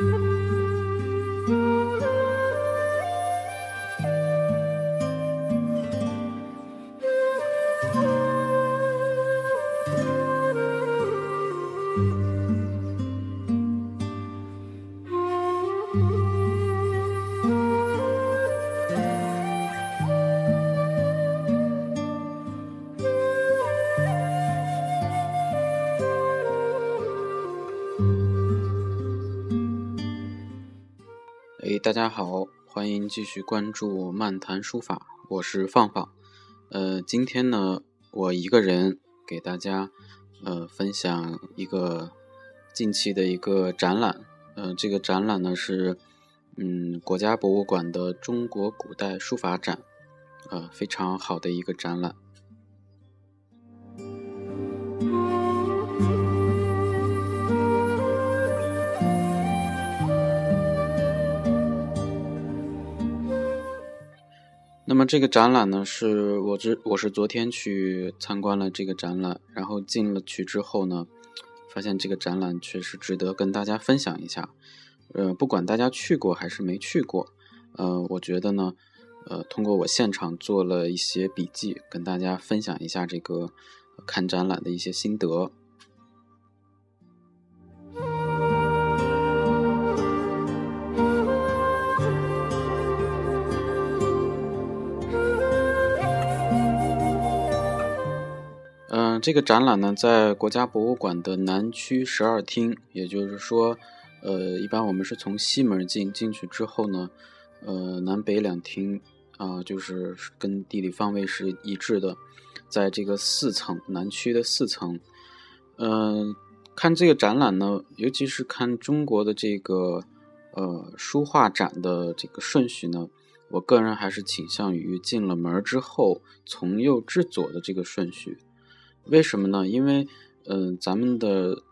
哎，大家好，欢迎继续关注漫谈书法，我是放放。呃，今天呢，我一个人给大家呃分享一个近期的一个展览。呃，这个展览呢是嗯国家博物馆的中国古代书法展，呃，非常好的一个展览。那么这个展览呢，是我之我是昨天去参观了这个展览，然后进了去之后呢，发现这个展览确实值得跟大家分享一下。呃，不管大家去过还是没去过，呃，我觉得呢，呃，通过我现场做了一些笔记，跟大家分享一下这个看展览的一些心得。这个展览呢，在国家博物馆的南区十二厅，也就是说，呃，一般我们是从西门进，进去之后呢，呃，南北两厅啊，就是跟地理方位是一致的，在这个四层南区的四层，嗯，看这个展览呢，尤其是看中国的这个呃书画展的这个顺序呢，我个人还是倾向于进了门之后，从右至左的这个顺序。为什么呢？因为，嗯，咱们的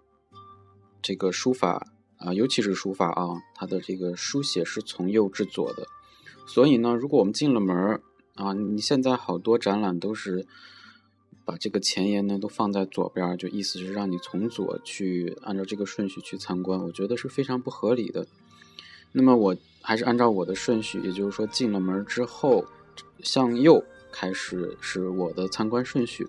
这个书法啊，尤其是书法啊，它的这个书写是从右至左的。所以呢，如果我们进了门啊，你现在好多展览都是把这个前言呢都放在左边，就意思是让你从左去按照这个顺序去参观，我觉得是非常不合理的。那么我还是按照我的顺序，也就是说进了门之后向右开始是我的参观顺序。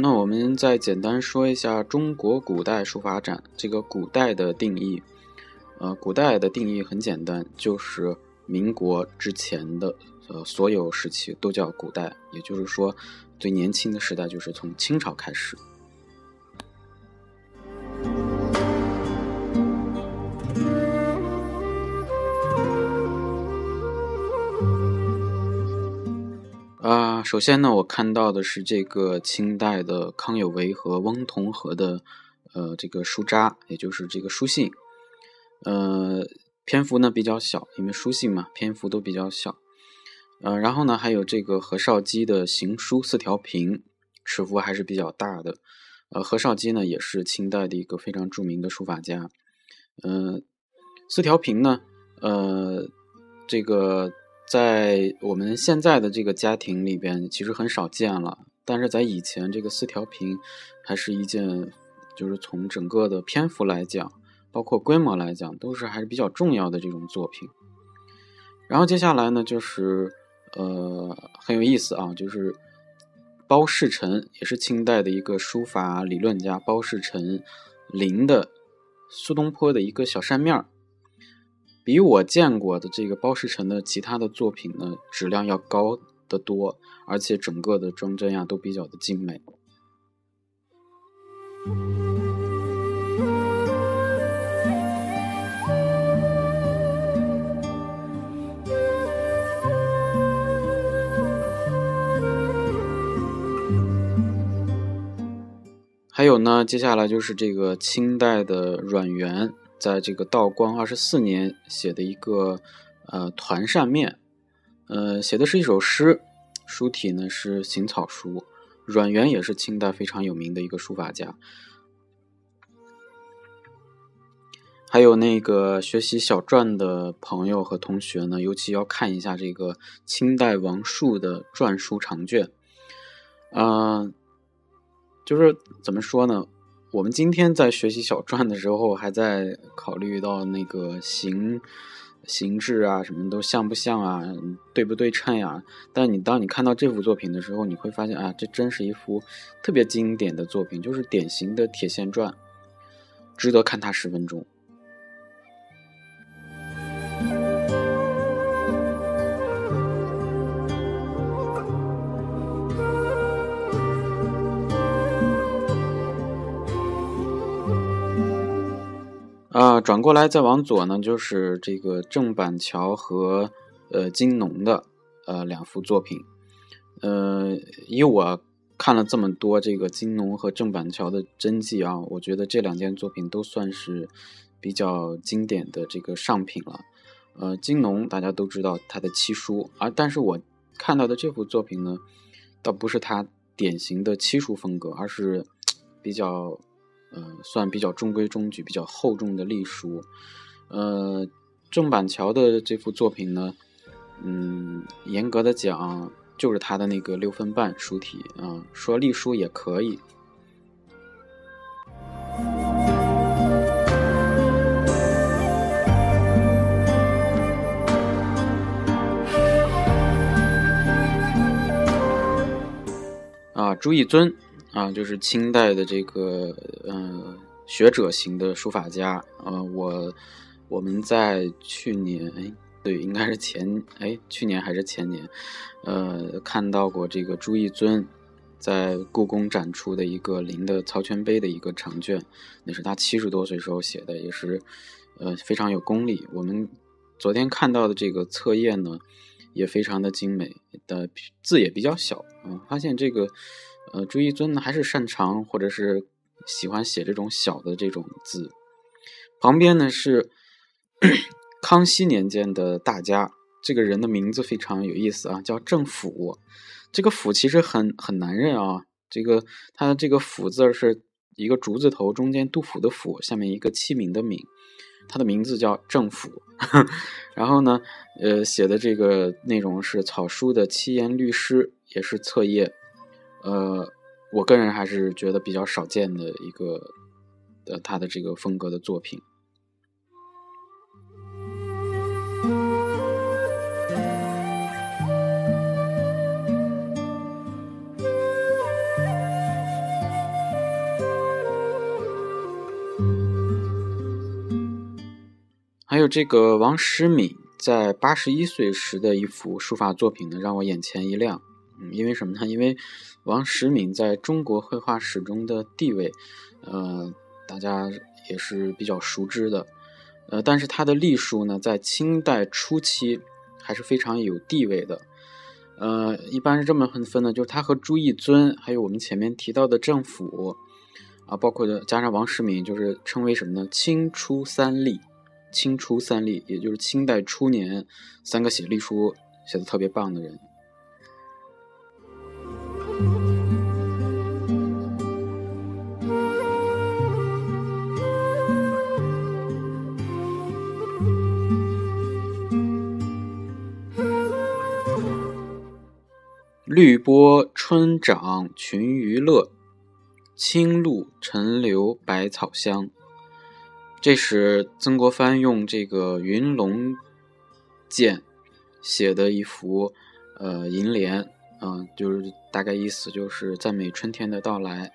那我们再简单说一下中国古代书法展这个古代的定义。呃，古代的定义很简单，就是民国之前的呃所有时期都叫古代，也就是说最年轻的时代就是从清朝开始。首先呢，我看到的是这个清代的康有为和翁同龢的呃这个书札，也就是这个书信，呃篇幅呢比较小，因为书信嘛，篇幅都比较小。呃，然后呢还有这个何绍基的行书四条屏，尺幅还是比较大的。呃，何绍基呢也是清代的一个非常著名的书法家。嗯，四条屏呢，呃，这个。在我们现在的这个家庭里边，其实很少见了。但是在以前，这个四条屏还是一件，就是从整个的篇幅来讲，包括规模来讲，都是还是比较重要的这种作品。然后接下来呢，就是呃很有意思啊，就是包世臣，也是清代的一个书法理论家，包世臣临的苏东坡的一个小扇面儿。比我见过的这个包世臣的其他的作品呢，质量要高得多，而且整个的装帧呀都比较的精美。还有呢，接下来就是这个清代的阮元。在这个道光二十四年写的一个呃团扇面，呃写的是一首诗，书体呢是行草书。阮元也是清代非常有名的一个书法家。还有那个学习小篆的朋友和同学呢，尤其要看一下这个清代王树的篆书长卷。嗯，就是怎么说呢？我们今天在学习小篆的时候，还在考虑到那个形形制啊，什么都像不像啊，对不对称呀？但你当你看到这幅作品的时候，你会发现啊，这真是一幅特别经典的作品，就是典型的铁线篆，值得看它十分钟。转过来再往左呢，就是这个郑板桥和呃金农的呃两幅作品。呃，以我看了这么多这个金农和郑板桥的真迹啊，我觉得这两件作品都算是比较经典的这个上品了。呃，金农大家都知道他的七书，而但是我看到的这幅作品呢，倒不是他典型的七书风格，而是比较。呃，算比较中规中矩、比较厚重的隶书。呃，郑板桥的这幅作品呢，嗯，严格的讲，就是他的那个六分半书体啊，说隶书也可以。啊，朱一尊。啊，就是清代的这个嗯学者型的书法家啊，我我们在去年对，应该是前哎去年还是前年，呃看到过这个朱义尊在故宫展出的一个临的曹全碑的一个长卷，那是他七十多岁时候写的，也是呃非常有功力。我们昨天看到的这个册页呢，也非常的精美，的字也比较小啊，发现这个。呃，朱一尊呢，还是擅长或者是喜欢写这种小的这种字。旁边呢是 康熙年间的大家，这个人的名字非常有意思啊，叫郑府。这个府其实很很难认啊，这个他的这个府字是一个竹字头，中间杜甫的甫，下面一个器皿的皿，他的名字叫郑府。然后呢，呃，写的这个内容是草书的七言律诗，也是册页。呃，我个人还是觉得比较少见的一个，呃，他的这个风格的作品。还有这个王时敏在八十一岁时的一幅书法作品呢，让我眼前一亮。嗯，因为什么呢？因为王时敏在中国绘画史中的地位，呃，大家也是比较熟知的。呃，但是他的隶书呢，在清代初期还是非常有地位的。呃，一般是这么分分的，就是他和朱义尊，还有我们前面提到的郑府，啊，包括加上王时敏，就是称为什么呢？清初三隶，清初三隶，也就是清代初年三个写隶书写的特别棒的人。绿波春长群鱼乐，青露晨流百草香。这是曾国藩用这个云龙剑写的一幅呃楹联，嗯，就是大概意思就是赞美春天的到来。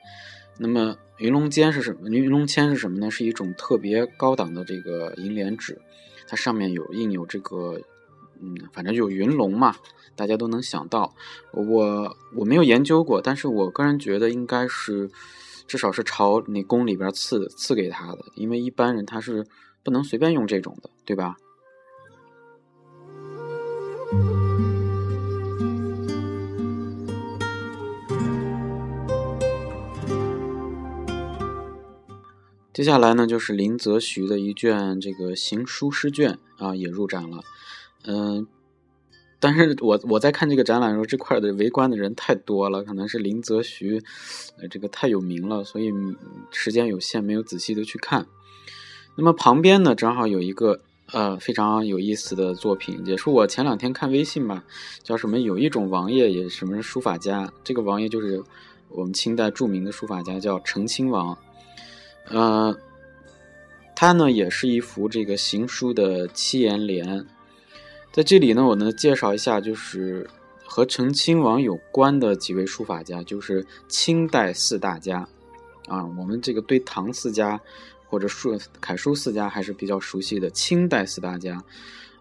那么云龙笺是什么？云龙笺是什么呢？是一种特别高档的这个银联纸，它上面有印有这个。嗯，反正就云龙嘛，大家都能想到。我我没有研究过，但是我个人觉得应该是，至少是朝那宫里边赐赐给他的，因为一般人他是不能随便用这种的，对吧？接下来呢，就是林则徐的一卷这个行书诗卷啊，也入展了。嗯，但是我我在看这个展览的时候，这块的围观的人太多了，可能是林则徐，这个太有名了，所以时间有限，没有仔细的去看。那么旁边呢，正好有一个呃非常有意思的作品，也是我前两天看微信吧，叫什么？有一种王爷也什么书法家，这个王爷就是我们清代著名的书法家，叫成亲王。呃，他呢也是一幅这个行书的七言联，在这里呢，我呢介绍一下，就是和成亲王有关的几位书法家，就是清代四大家啊，我们这个对唐四家。或者书楷书四家还是比较熟悉的，清代四大家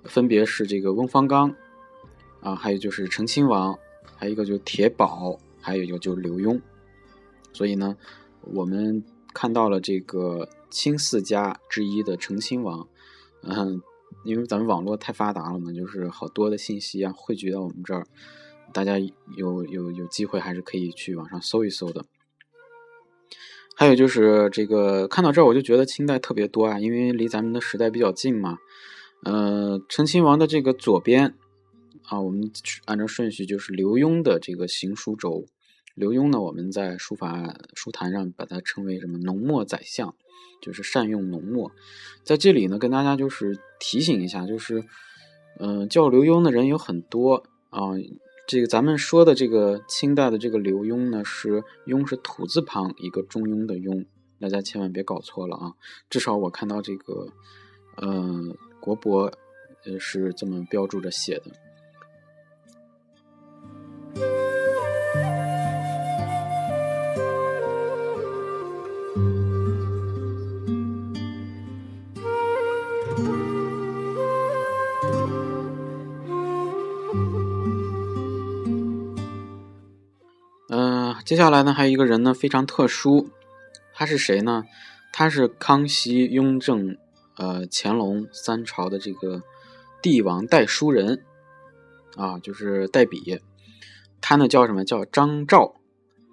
分别是这个翁方刚啊，还有就是成亲王，还有一个就是铁宝，还有一个就是刘墉。所以呢，我们看到了这个清四家之一的成亲王，嗯，因为咱们网络太发达了嘛，就是好多的信息啊汇聚到我们这儿，大家有有有机会还是可以去网上搜一搜的。还有就是这个看到这儿，我就觉得清代特别多啊，因为离咱们的时代比较近嘛。呃，成亲王的这个左边啊，我们按照顺序就是刘墉的这个行书轴。刘墉呢，我们在书法书坛上把它称为什么浓墨宰相，就是善用浓墨。在这里呢，跟大家就是提醒一下，就是嗯，叫刘墉的人有很多啊。这个咱们说的这个清代的这个刘墉呢，是墉是土字旁一个中庸的庸，大家千万别搞错了啊！至少我看到这个，呃，国博呃是这么标注着写的。接下来呢，还有一个人呢，非常特殊，他是谁呢？他是康熙、雍正、呃乾隆三朝的这个帝王代书人啊，就是代笔。他呢叫什么？叫张照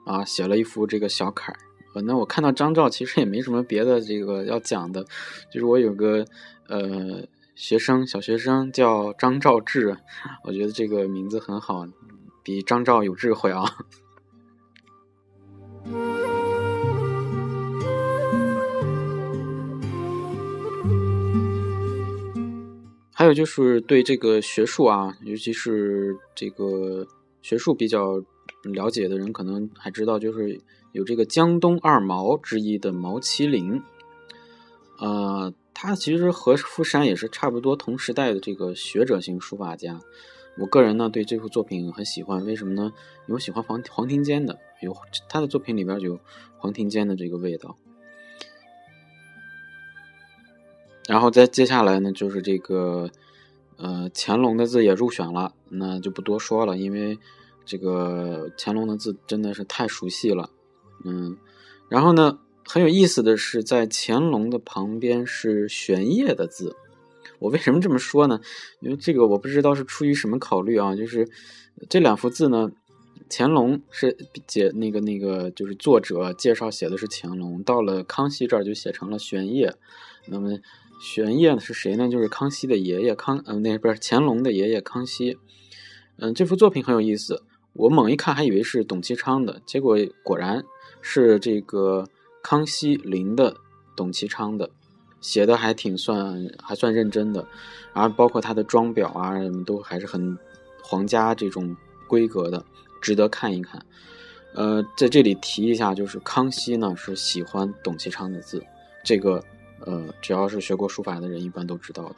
啊，写了一幅这个小楷。那我看到张照，其实也没什么别的这个要讲的，就是我有个呃学生，小学生叫张兆志，我觉得这个名字很好，比张照有智慧啊。还有就是对这个学术啊，尤其是这个学术比较了解的人，可能还知道，就是有这个江东二毛之一的毛麒麟，呃，他其实和傅山也是差不多同时代的这个学者型书法家。我个人呢对这幅作品很喜欢，为什么呢？因为喜欢黄黄庭坚的，有他的作品里边有黄庭坚的这个味道。然后再接下来呢，就是这个，呃，乾隆的字也入选了，那就不多说了，因为这个乾隆的字真的是太熟悉了，嗯。然后呢，很有意思的是，在乾隆的旁边是玄烨的字。我为什么这么说呢？因为这个我不知道是出于什么考虑啊，就是这两幅字呢，乾隆是解那个那个就是作者介绍写的是乾隆，到了康熙这儿就写成了玄烨，那么。玄烨是谁呢？就是康熙的爷爷康，嗯，那不是乾隆的爷爷康熙。嗯，这幅作品很有意思，我猛一看还以为是董其昌的，结果果然是这个康熙临的董其昌的，写的还挺算还算认真的，然后包括他的装裱啊什么，都还是很皇家这种规格的，值得看一看。呃，在这里提一下，就是康熙呢是喜欢董其昌的字，这个。呃，只要是学过书法的人，一般都知道的。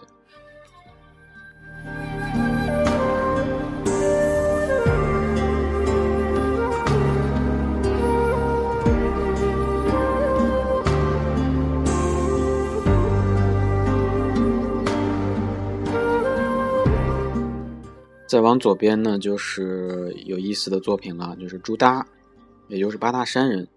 再往左边呢，就是有意思的作品了，就是朱耷，也就是八大山人。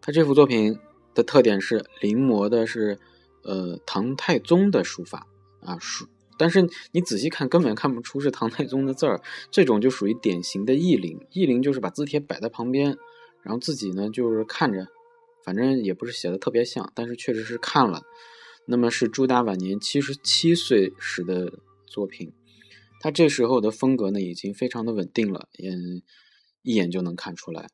他这幅作品。的特点是临摹的是，呃，唐太宗的书法啊，书，但是你仔细看根本看不出是唐太宗的字儿，这种就属于典型的意临。意临就是把字帖摆在旁边，然后自己呢就是看着，反正也不是写的特别像，但是确实是看了。那么是朱达晚年七十七岁时的作品，他这时候的风格呢已经非常的稳定了，嗯，一眼就能看出来。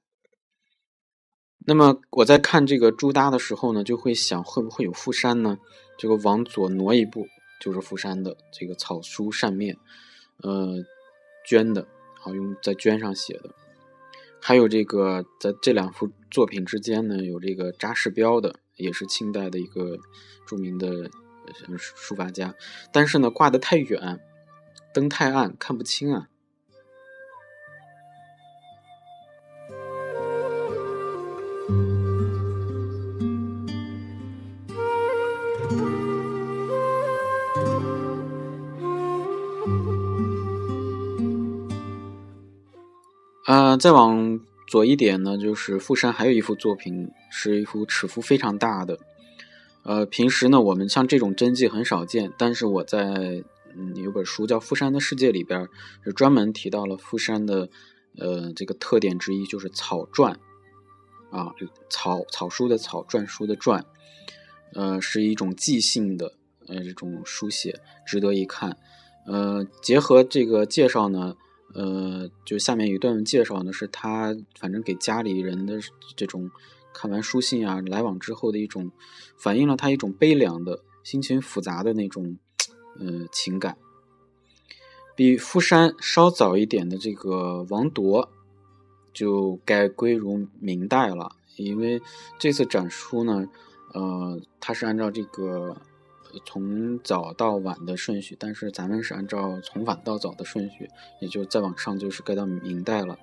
那么我在看这个朱耷的时候呢，就会想会不会有富山呢？这个往左挪一步就是富山的这个草书扇面，呃，绢的，好，用在绢上写的。还有这个在这两幅作品之间呢，有这个扎世标的，也是清代的一个著名的书法家。但是呢，挂得太远，灯太暗，看不清啊。啊，再往左一点呢，就是富山还有一幅作品，是一幅尺幅非常大的。呃，平时呢，我们像这种真迹很少见，但是我在嗯有本书叫《富山的世界》里边，是专门提到了富山的呃这个特点之一，就是草篆啊，草草书的草，篆书的篆，呃，是一种即兴的呃这种书写，值得一看。呃，结合这个介绍呢。呃，就下面有一段介绍呢，是他反正给家里人的这种看完书信啊，来往之后的一种，反映了他一种悲凉的心情复杂的那种呃情感。比富山稍早一点的这个王铎，就该归入明代了，因为这次展出呢，呃，他是按照这个。从早到晚的顺序，但是咱们是按照从晚到早的顺序，也就再往上就是该到明代了。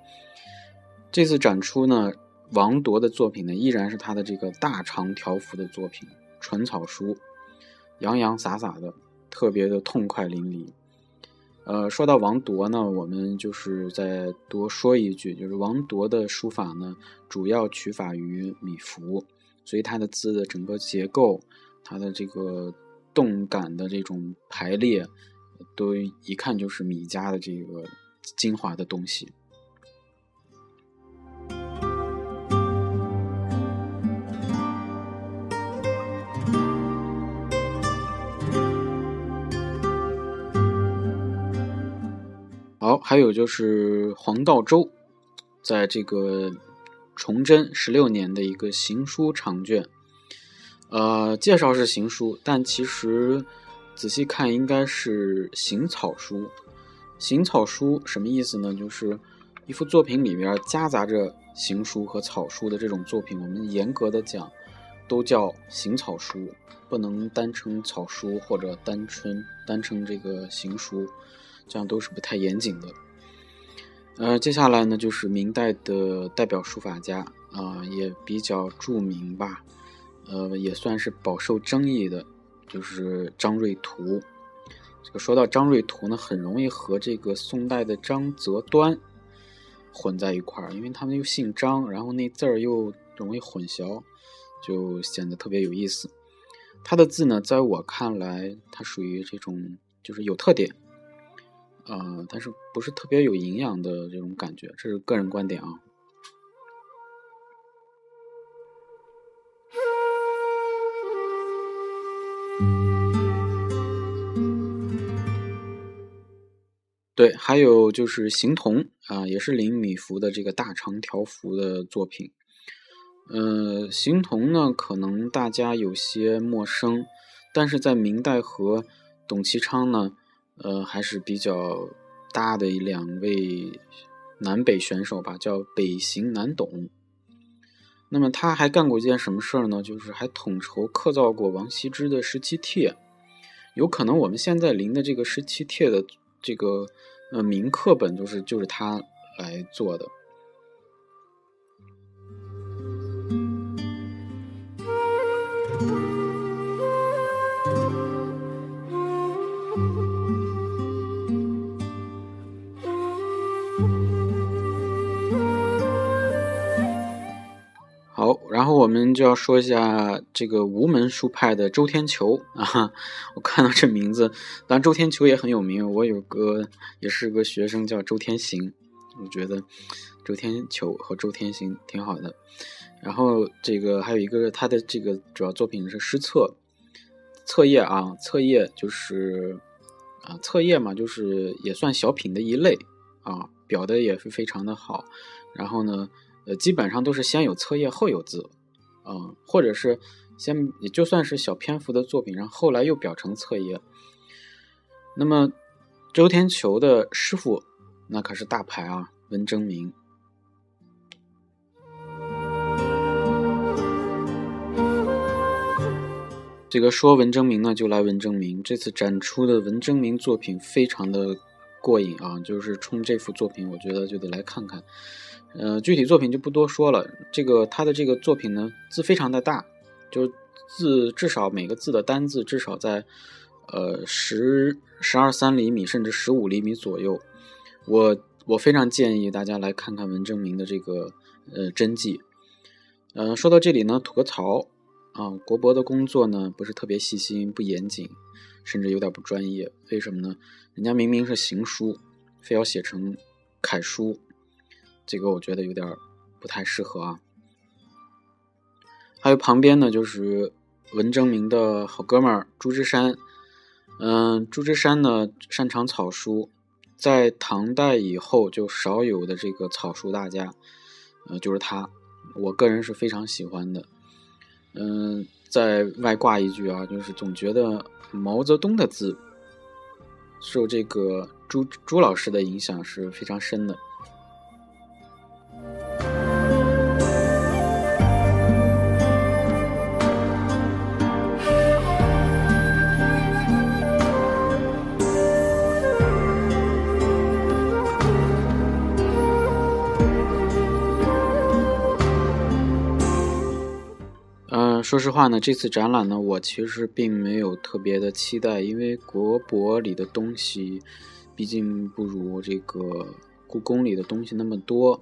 这次展出呢，王铎的作品呢，依然是他的这个大长条幅的作品，纯草书，洋洋洒洒的，特别的痛快淋漓。呃，说到王铎呢，我们就是再多说一句，就是王铎的书法呢，主要取法于米芾，所以他的字的整个结构，他的这个。动感的这种排列，都一看就是米家的这个精华的东西。还有就是黄道周，在这个崇祯十六年的一个行书长卷。呃，介绍是行书，但其实仔细看应该是行草书。行草书什么意思呢？就是一幅作品里面夹杂着行书和草书的这种作品，我们严格的讲都叫行草书，不能单称草书或者单称单称这个行书，这样都是不太严谨的。呃，接下来呢就是明代的代表书法家啊，也比较著名吧。呃，也算是饱受争议的，就是张瑞图。这个说到张瑞图呢，很容易和这个宋代的张择端混在一块儿，因为他们又姓张，然后那字儿又容易混淆，就显得特别有意思。他的字呢，在我看来，他属于这种就是有特点，啊，但是不是特别有营养的这种感觉，这是个人观点啊。对，还有就是形同啊，也是林米芾的这个大长条幅的作品。呃，形同呢，可能大家有些陌生，但是在明代和董其昌呢，呃，还是比较搭的两位南北选手吧，叫北行南董。那么他还干过一件什么事儿呢？就是还统筹刻造过王羲之的十七帖。有可能我们现在临的这个十七帖的这个。呃，铭刻本就是就是他来做的。就要说一下这个无门书派的周天球啊，我看到这名字，当然周天球也很有名。我有个也是个学生叫周天行，我觉得周天球和周天行挺好的。然后这个还有一个他的这个主要作品是诗册，册页啊，册页就是啊，册页嘛，就是也算小品的一类啊，表的也是非常的好。然后呢。呃，基本上都是先有册页后有字，啊，或者是先也就算是小篇幅的作品，然后后来又表成册页。那么周天球的师傅，那可是大牌啊，文征明。这个说文征明呢，就来文征明。这次展出的文征明作品非常的过瘾啊，就是冲这幅作品，我觉得就得来看看。呃，具体作品就不多说了。这个他的这个作品呢，字非常的大，就字至少每个字的单字至少在呃十十二三厘米，甚至十五厘米左右。我我非常建议大家来看看文征明的这个呃真迹。嗯，说到这里呢，吐个槽。啊，国博的工作呢不是特别细心、不严谨，甚至有点不专业。为什么呢？人家明明是行书，非要写成楷书，这个我觉得有点不太适合啊。还有旁边呢，就是文征明的好哥们儿朱之山。嗯，朱之山呢擅长草书，在唐代以后就少有的这个草书大家，呃，就是他，我个人是非常喜欢的。嗯，在外挂一句啊，就是总觉得毛泽东的字受这个朱朱老师的影响是非常深的。说实话呢，这次展览呢，我其实并没有特别的期待，因为国博里的东西，毕竟不如这个故宫里的东西那么多。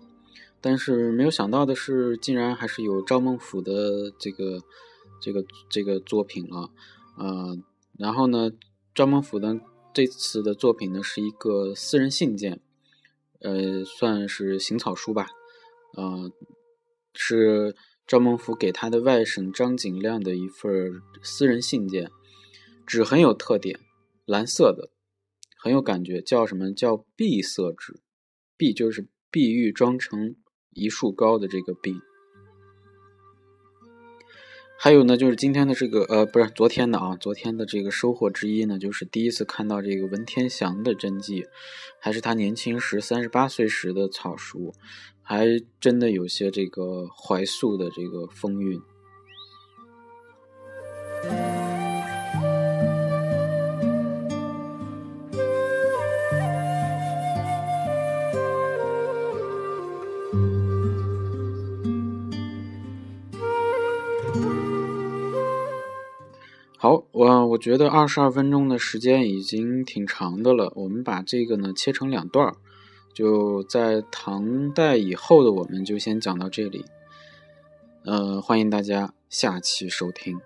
但是没有想到的是，竟然还是有赵孟俯的这个这个这个作品了。呃，然后呢，赵孟俯的这次的作品呢，是一个私人信件，呃，算是行草书吧，呃，是。赵孟頫给他的外甥张景亮的一份私人信件，纸很有特点，蓝色的，很有感觉，叫什么叫碧色纸？碧就是碧玉装成一树高的这个碧。还有呢，就是今天的这个呃，不是昨天的啊，昨天的这个收获之一呢，就是第一次看到这个文天祥的真迹，还是他年轻时三十八岁时的草书。还真的有些这个怀素的这个风韵。好，我我觉得二十二分钟的时间已经挺长的了，我们把这个呢切成两段儿。就在唐代以后的，我们就先讲到这里。呃，欢迎大家下期收听。